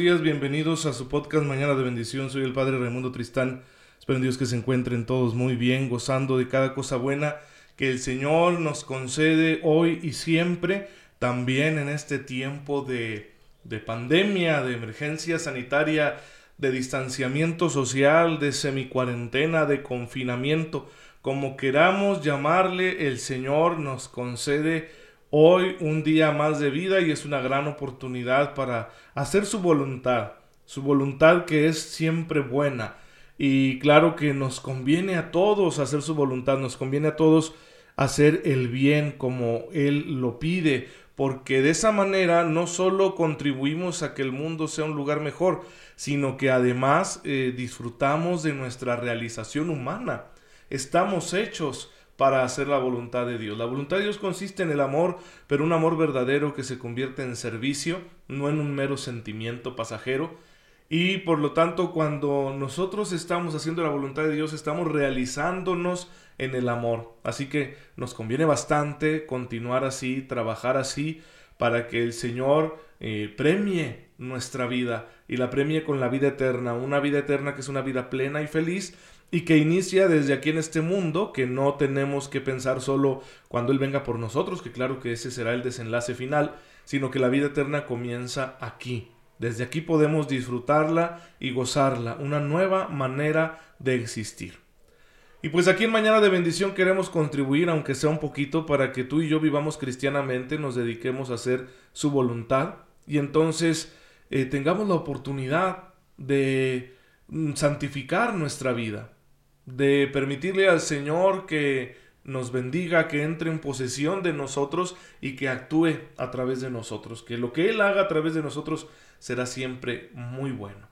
Días, bienvenidos a su podcast Mañana de Bendición. Soy el Padre Raimundo Tristán. Espero en Dios que se encuentren todos muy bien, gozando de cada cosa buena que el Señor nos concede hoy y siempre, también en este tiempo de, de pandemia, de emergencia sanitaria, de distanciamiento social, de semicuarentena, de confinamiento. Como queramos llamarle, el Señor nos concede hoy un día más de vida y es una gran oportunidad para hacer su voluntad, su voluntad que es siempre buena. Y claro que nos conviene a todos hacer su voluntad, nos conviene a todos hacer el bien como Él lo pide, porque de esa manera no solo contribuimos a que el mundo sea un lugar mejor, sino que además eh, disfrutamos de nuestra realización humana. Estamos hechos para hacer la voluntad de Dios. La voluntad de Dios consiste en el amor, pero un amor verdadero que se convierte en servicio, no en un mero sentimiento pasajero. Y por lo tanto, cuando nosotros estamos haciendo la voluntad de Dios, estamos realizándonos en el amor. Así que nos conviene bastante continuar así, trabajar así, para que el Señor eh, premie nuestra vida y la premie con la vida eterna, una vida eterna que es una vida plena y feliz y que inicia desde aquí en este mundo, que no tenemos que pensar solo cuando Él venga por nosotros, que claro que ese será el desenlace final, sino que la vida eterna comienza aquí. Desde aquí podemos disfrutarla y gozarla, una nueva manera de existir. Y pues aquí en Mañana de Bendición queremos contribuir, aunque sea un poquito, para que tú y yo vivamos cristianamente, nos dediquemos a hacer su voluntad y entonces eh, tengamos la oportunidad de mm, santificar nuestra vida, de permitirle al Señor que nos bendiga, que entre en posesión de nosotros y que actúe a través de nosotros, que lo que Él haga a través de nosotros será siempre muy bueno.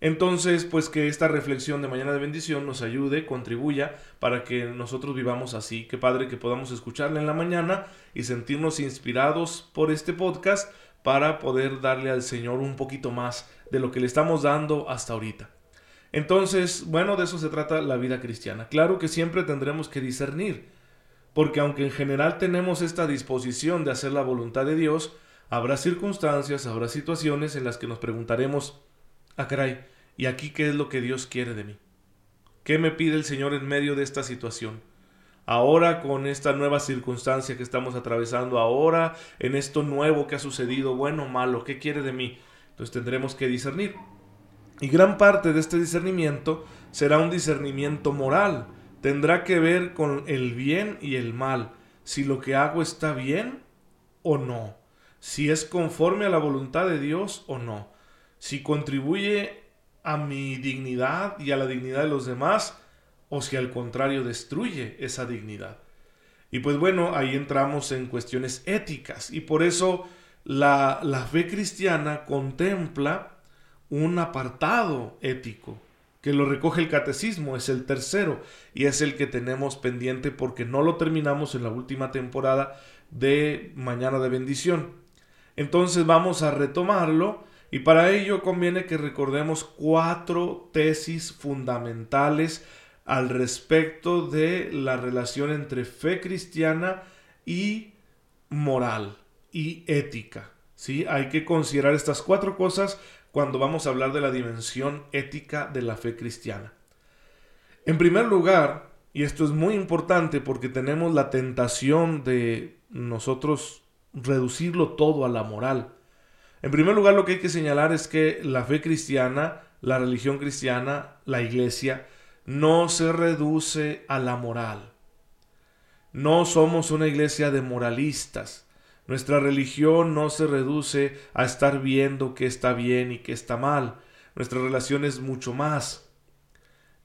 Entonces, pues que esta reflexión de mañana de bendición nos ayude, contribuya para que nosotros vivamos así. Que Padre, que podamos escucharle en la mañana y sentirnos inspirados por este podcast para poder darle al Señor un poquito más de lo que le estamos dando hasta ahorita. Entonces, bueno, de eso se trata la vida cristiana. Claro que siempre tendremos que discernir, porque aunque en general tenemos esta disposición de hacer la voluntad de Dios, habrá circunstancias, habrá situaciones en las que nos preguntaremos, ah caray, ¿y aquí qué es lo que Dios quiere de mí? ¿Qué me pide el Señor en medio de esta situación? Ahora con esta nueva circunstancia que estamos atravesando, ahora en esto nuevo que ha sucedido, bueno o malo, ¿qué quiere de mí? Entonces tendremos que discernir. Y gran parte de este discernimiento será un discernimiento moral. Tendrá que ver con el bien y el mal. Si lo que hago está bien o no. Si es conforme a la voluntad de Dios o no. Si contribuye a mi dignidad y a la dignidad de los demás o si al contrario destruye esa dignidad. Y pues bueno, ahí entramos en cuestiones éticas y por eso la, la fe cristiana contempla un apartado ético que lo recoge el catecismo, es el tercero y es el que tenemos pendiente porque no lo terminamos en la última temporada de Mañana de Bendición. Entonces vamos a retomarlo y para ello conviene que recordemos cuatro tesis fundamentales al respecto de la relación entre fe cristiana y moral y ética. ¿sí? Hay que considerar estas cuatro cosas cuando vamos a hablar de la dimensión ética de la fe cristiana. En primer lugar, y esto es muy importante porque tenemos la tentación de nosotros reducirlo todo a la moral. En primer lugar, lo que hay que señalar es que la fe cristiana, la religión cristiana, la iglesia, no se reduce a la moral. No somos una iglesia de moralistas. Nuestra religión no se reduce a estar viendo qué está bien y qué está mal. Nuestra relación es mucho más.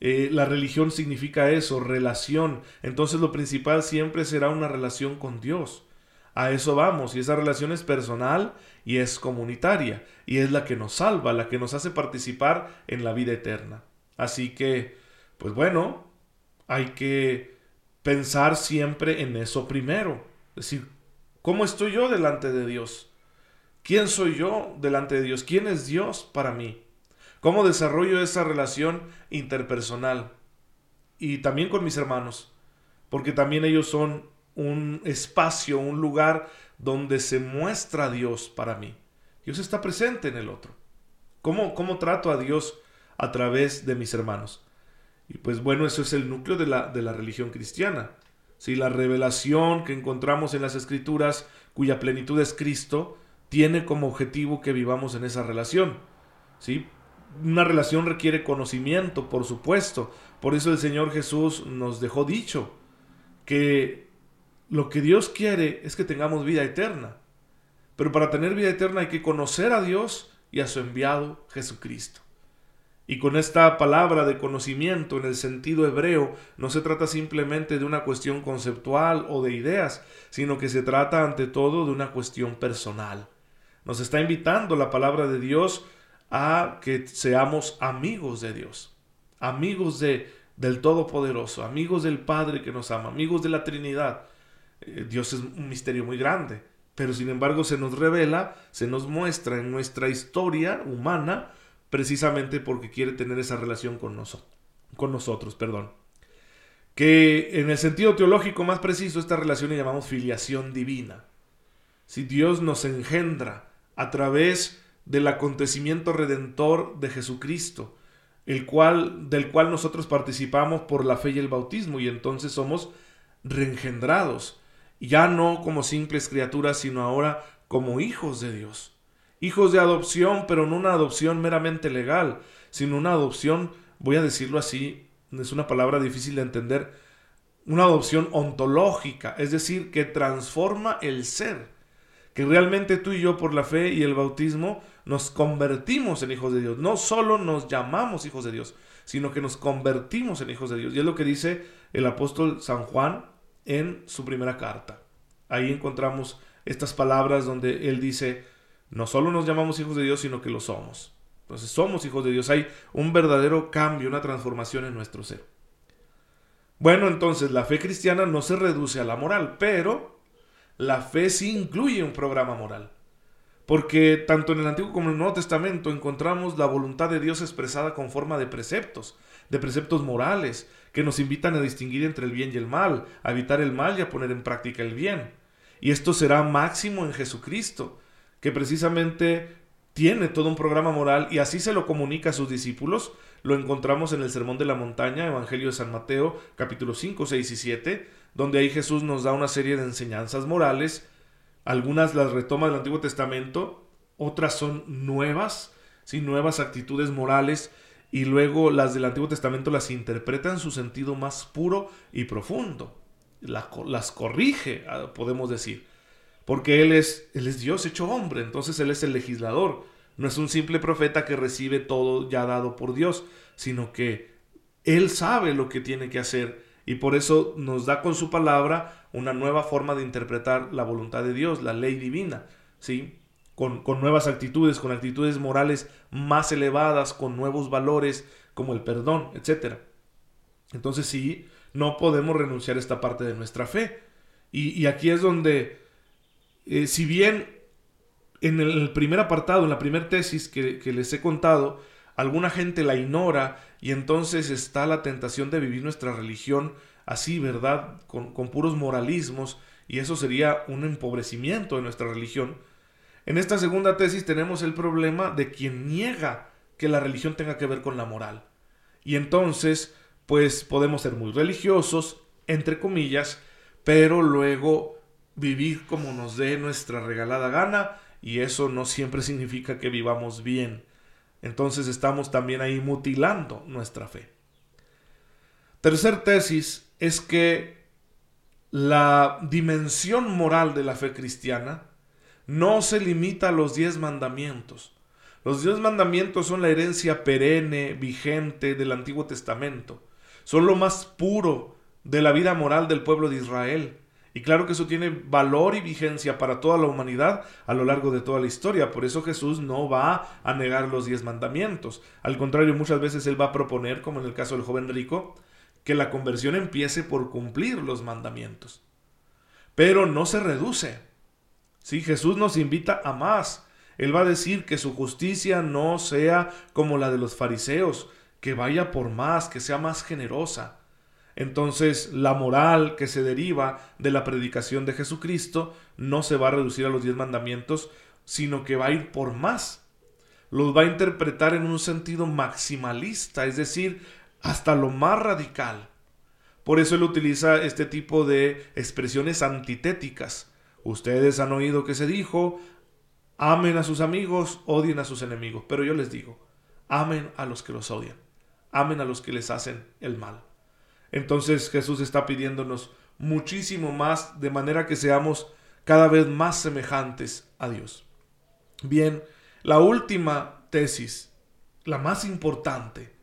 Eh, la religión significa eso, relación. Entonces lo principal siempre será una relación con Dios. A eso vamos, y esa relación es personal y es comunitaria, y es la que nos salva, la que nos hace participar en la vida eterna. Así que, pues bueno, hay que pensar siempre en eso primero. Es decir, ¿Cómo estoy yo delante de Dios? ¿Quién soy yo delante de Dios? ¿Quién es Dios para mí? ¿Cómo desarrollo esa relación interpersonal? Y también con mis hermanos, porque también ellos son un espacio, un lugar donde se muestra Dios para mí. Dios está presente en el otro. ¿Cómo, cómo trato a Dios a través de mis hermanos? Y pues bueno, eso es el núcleo de la, de la religión cristiana. Si La revelación que encontramos en las escrituras, cuya plenitud es Cristo, tiene como objetivo que vivamos en esa relación. ¿sí? Una relación requiere conocimiento, por supuesto. Por eso el Señor Jesús nos dejó dicho que lo que Dios quiere es que tengamos vida eterna. Pero para tener vida eterna hay que conocer a Dios y a su enviado Jesucristo. Y con esta palabra de conocimiento en el sentido hebreo no se trata simplemente de una cuestión conceptual o de ideas, sino que se trata ante todo de una cuestión personal. Nos está invitando la palabra de Dios a que seamos amigos de Dios, amigos de, del Todopoderoso, amigos del Padre que nos ama, amigos de la Trinidad. Eh, Dios es un misterio muy grande, pero sin embargo se nos revela, se nos muestra en nuestra historia humana, precisamente porque quiere tener esa relación con, nosotros con nosotros. Perdón. Que en el sentido teológico más preciso, esta relación la llamamos filiación divina. Si Dios nos engendra a través del acontecimiento redentor de Jesucristo, el cual, del cual nosotros participamos por la fe y el bautismo, y entonces somos reengendrados, ya no como simples criaturas, sino ahora como hijos de Dios hijos de adopción, pero no una adopción meramente legal, sino una adopción, voy a decirlo así, es una palabra difícil de entender, una adopción ontológica, es decir, que transforma el ser, que realmente tú y yo por la fe y el bautismo nos convertimos en hijos de Dios, no solo nos llamamos hijos de Dios, sino que nos convertimos en hijos de Dios. Y es lo que dice el apóstol San Juan en su primera carta. Ahí encontramos estas palabras donde él dice, no solo nos llamamos hijos de Dios, sino que lo somos. Entonces somos hijos de Dios. Hay un verdadero cambio, una transformación en nuestro ser. Bueno, entonces la fe cristiana no se reduce a la moral, pero la fe sí incluye un programa moral. Porque tanto en el Antiguo como en el Nuevo Testamento encontramos la voluntad de Dios expresada con forma de preceptos, de preceptos morales, que nos invitan a distinguir entre el bien y el mal, a evitar el mal y a poner en práctica el bien. Y esto será máximo en Jesucristo, que precisamente tiene todo un programa moral y así se lo comunica a sus discípulos. Lo encontramos en el Sermón de la Montaña, Evangelio de San Mateo, capítulo 5, 6 y 7, donde ahí Jesús nos da una serie de enseñanzas morales. Algunas las retoma del Antiguo Testamento, otras son nuevas, sin nuevas actitudes morales, y luego las del Antiguo Testamento las interpreta en su sentido más puro y profundo. las corrige, ah, podemos decir porque Él es, él es Dios hecho hombre, entonces Él es el legislador. No es un simple profeta que recibe todo ya dado por Dios, sino que Él sabe lo que tiene que hacer y por eso nos da con su palabra una nueva forma de interpretar la voluntad de Dios, la ley divina, ¿sí? Con, con nuevas actitudes, con actitudes morales más elevadas, con nuevos valores como el perdón, etc. Entonces sí, no podemos renunciar a esta parte de nuestra fe. Y, y aquí es donde eh, si bien en el primer apartado, en la primera tesis que, les he contado, alguna gente la ignora y entonces está la tentación de vivir nuestra religión así, ¿verdad? Con, con, puros moralismos y eso sería un empobrecimiento de nuestra religión. En esta segunda tesis tenemos el problema de quien niega que la religión tenga que ver con la moral. Y entonces, pues podemos ser muy religiosos, entre comillas, pero luego vivir como nos dé nuestra regalada gana y eso no siempre significa que vivamos bien. Entonces estamos también ahí mutilando nuestra fe. Tercer tesis es que la dimensión moral de la fe cristiana no se limita a los diez mandamientos. Los diez mandamientos son la herencia perenne, vigente del Antiguo Testamento. Son lo más puro de la vida moral del pueblo de Israel. Y claro que eso tiene valor y vigencia para toda la humanidad a lo largo de toda la historia. Por eso Jesús no va a negar los diez mandamientos. Al contrario, muchas veces Él va a proponer, como en el caso del joven rico, que la conversión empiece por cumplir los mandamientos. Pero no se reduce. Sí, Jesús nos invita a más. Él va a decir que su justicia no sea como la de los fariseos, que vaya por más, que sea más generosa entonces la moral que se deriva de la predicación de Jesucristo no se va a reducir a los diez mandamientos, sino que va a ir por más. los va a interpretar en un sentido maximalista, es decir, hasta lo más radical. Por eso él utiliza este tipo de expresiones antitéticas. Ustedes han oído que se dijo, amen a sus amigos, odien a sus enemigos. Pero yo les digo, amen a los que los odian, amen a los que les hacen el mal. Entonces Jesús está pidiéndonos muchísimo más de manera que seamos cada vez más semejantes a Dios. Bien, la última tesis, la más importante,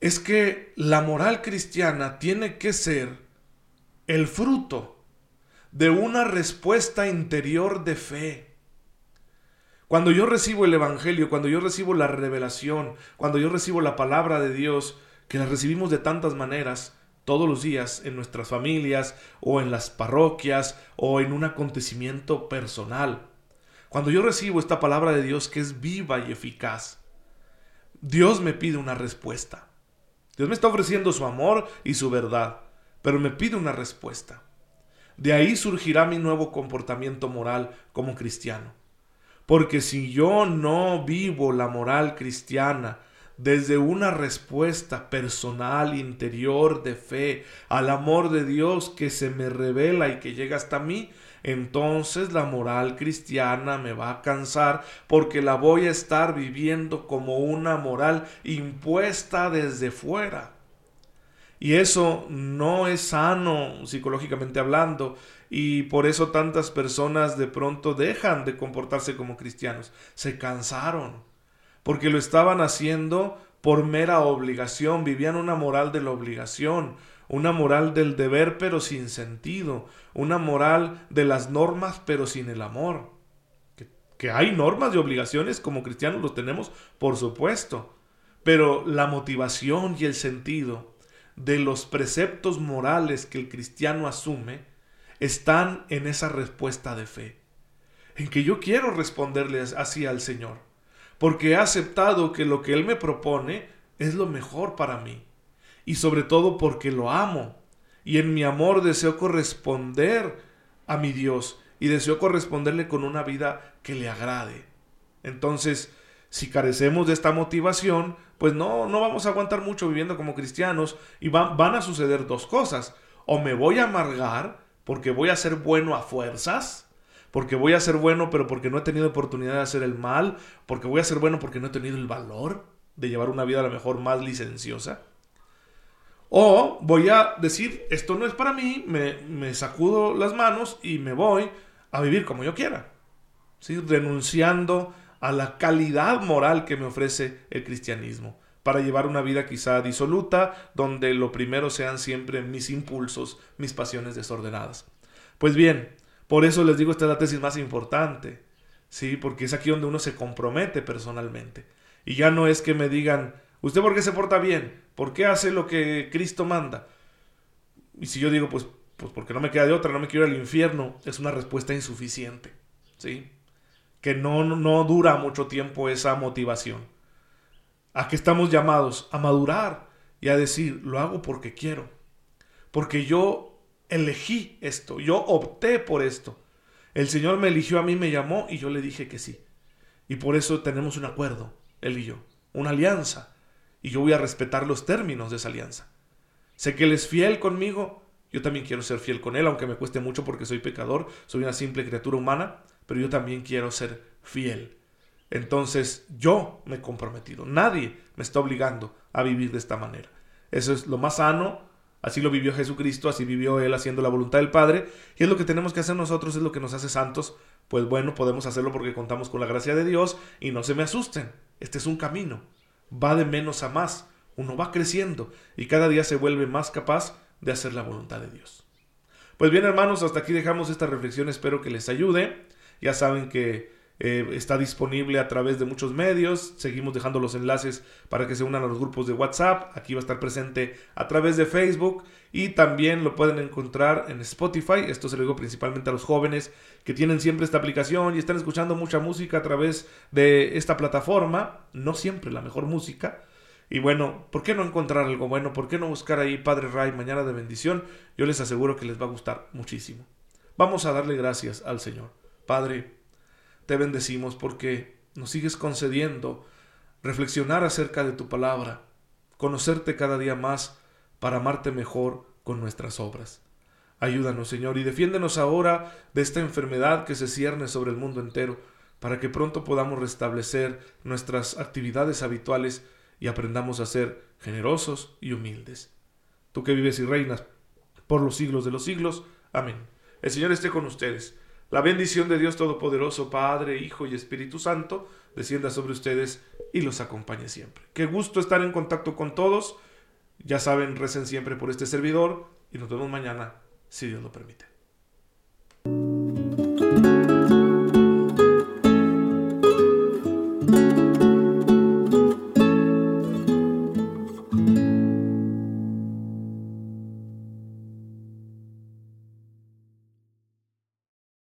es que la moral cristiana tiene que ser el fruto de una respuesta interior de fe. Cuando yo recibo el Evangelio, cuando yo recibo la revelación, cuando yo recibo la palabra de Dios, que la recibimos de tantas maneras, todos los días en nuestras familias o en las parroquias o en un acontecimiento personal. Cuando yo recibo esta palabra de Dios que es viva y eficaz, Dios me pide una respuesta. Dios me está ofreciendo su amor y su verdad, pero me pide una respuesta. De ahí surgirá mi nuevo comportamiento moral como cristiano. Porque si yo no vivo la moral cristiana desde una respuesta personal, interior, de fe, al amor de Dios que se me revela y que llega hasta mí, entonces la moral cristiana me va a cansar porque la voy a estar viviendo como una moral impuesta desde fuera. Y eso no es sano psicológicamente hablando y por eso tantas personas de pronto dejan de comportarse como cristianos. Se cansaron porque lo estaban haciendo por mera obligación, vivían una moral de la obligación, una moral del deber pero sin sentido, una moral de las normas pero sin el amor. Que, hay normas y obligaciones como cristianos los tenemos, por supuesto, pero la motivación y el sentido de los preceptos morales que el cristiano asume están en esa respuesta de fe, en que yo quiero responderle así al Señor porque he aceptado que lo que Él me propone es lo mejor para mí, y sobre todo porque lo amo, y en mi amor deseo corresponder a mi Dios, y deseo corresponderle con una vida que le agrade. Entonces, si carecemos de esta motivación, pues no, no vamos a aguantar mucho viviendo como cristianos y van a suceder dos cosas. O me voy a amargar porque voy a ser bueno a fuerzas, porque voy a ser bueno, pero porque no he tenido oportunidad de hacer el mal, porque voy a ser bueno porque no he tenido el valor de llevar una vida a lo mejor más licenciosa. O voy a decir, esto no es para mí, me, sacudo las manos y me voy a vivir como yo quiera, ¿sí? renunciando a la calidad moral que me ofrece el cristianismo, para llevar una vida quizá disoluta, donde lo primero sean siempre mis impulsos, mis pasiones desordenadas. Pues bien, por eso les digo, esta es la tesis más importante, ¿sí? Porque es aquí donde uno se compromete personalmente. Y ya no es que me digan, ¿usted por qué se porta bien? ¿Por qué hace lo que Cristo manda? Y si yo digo, pues, pues porque no me queda de otra, no me quiero ir al infierno, es una respuesta insuficiente, ¿sí? Que no, no dura mucho tiempo esa motivación. ¿A qué estamos llamados? A madurar y a decir, lo hago porque quiero. Porque yo elegí esto, yo opté por esto. El Señor me eligió a mí, me llamó y yo le dije que sí. Y por eso tenemos un acuerdo, Él y yo, una alianza. Y yo voy a respetar los términos de esa alianza. Sé que Él es fiel conmigo, yo también quiero ser fiel con Él, aunque me cueste mucho porque soy pecador, soy una simple criatura humana, pero yo también quiero ser fiel. Entonces yo me he comprometido, nadie me está obligando a vivir de esta manera. Eso es lo más sano, Así lo vivió Jesucristo, así vivió Él haciendo la voluntad del Padre. Y es lo que tenemos que hacer nosotros, es lo que nos hace santos. Pues bueno, podemos hacerlo porque contamos con la gracia de Dios y no se me asusten. Este es un camino. Va de menos a más. Uno va creciendo y cada día se vuelve más capaz de hacer la voluntad de Dios. Pues bien hermanos, hasta aquí dejamos esta reflexión. Espero que les ayude. Ya saben que eh, está disponible a través de muchos medios. Seguimos dejando los enlaces para que se unan a los grupos de WhatsApp. Aquí va a estar presente a través de Facebook y también lo pueden encontrar en Spotify. Esto se lo digo principalmente a los jóvenes que tienen siempre esta aplicación y están escuchando mucha música a través de esta plataforma. No siempre la mejor música. Y bueno, ¿por qué no encontrar algo bueno? ¿Por qué no buscar ahí Padre Ray Mañana de Bendición? Yo les aseguro que les va a gustar muchísimo. Vamos a darle gracias al Señor. Padre, te bendecimos porque nos sigues concediendo reflexionar acerca de tu palabra, conocerte cada día más para amarte mejor con nuestras obras. Ayúdanos, Señor, y defiéndenos ahora de esta enfermedad que se cierne sobre el mundo entero, para que pronto podamos restablecer nuestras actividades habituales y aprendamos a ser generosos y humildes. Tú que vives y reinas por los siglos de los siglos. Amén. El Señor esté con ustedes. La bendición de Dios Todopoderoso, Padre, Hijo y Espíritu Santo, descienda sobre ustedes y los acompañe siempre. Qué gusto estar en contacto con todos. Ya saben, recen siempre por este servidor y nos vemos mañana, si Dios lo permite.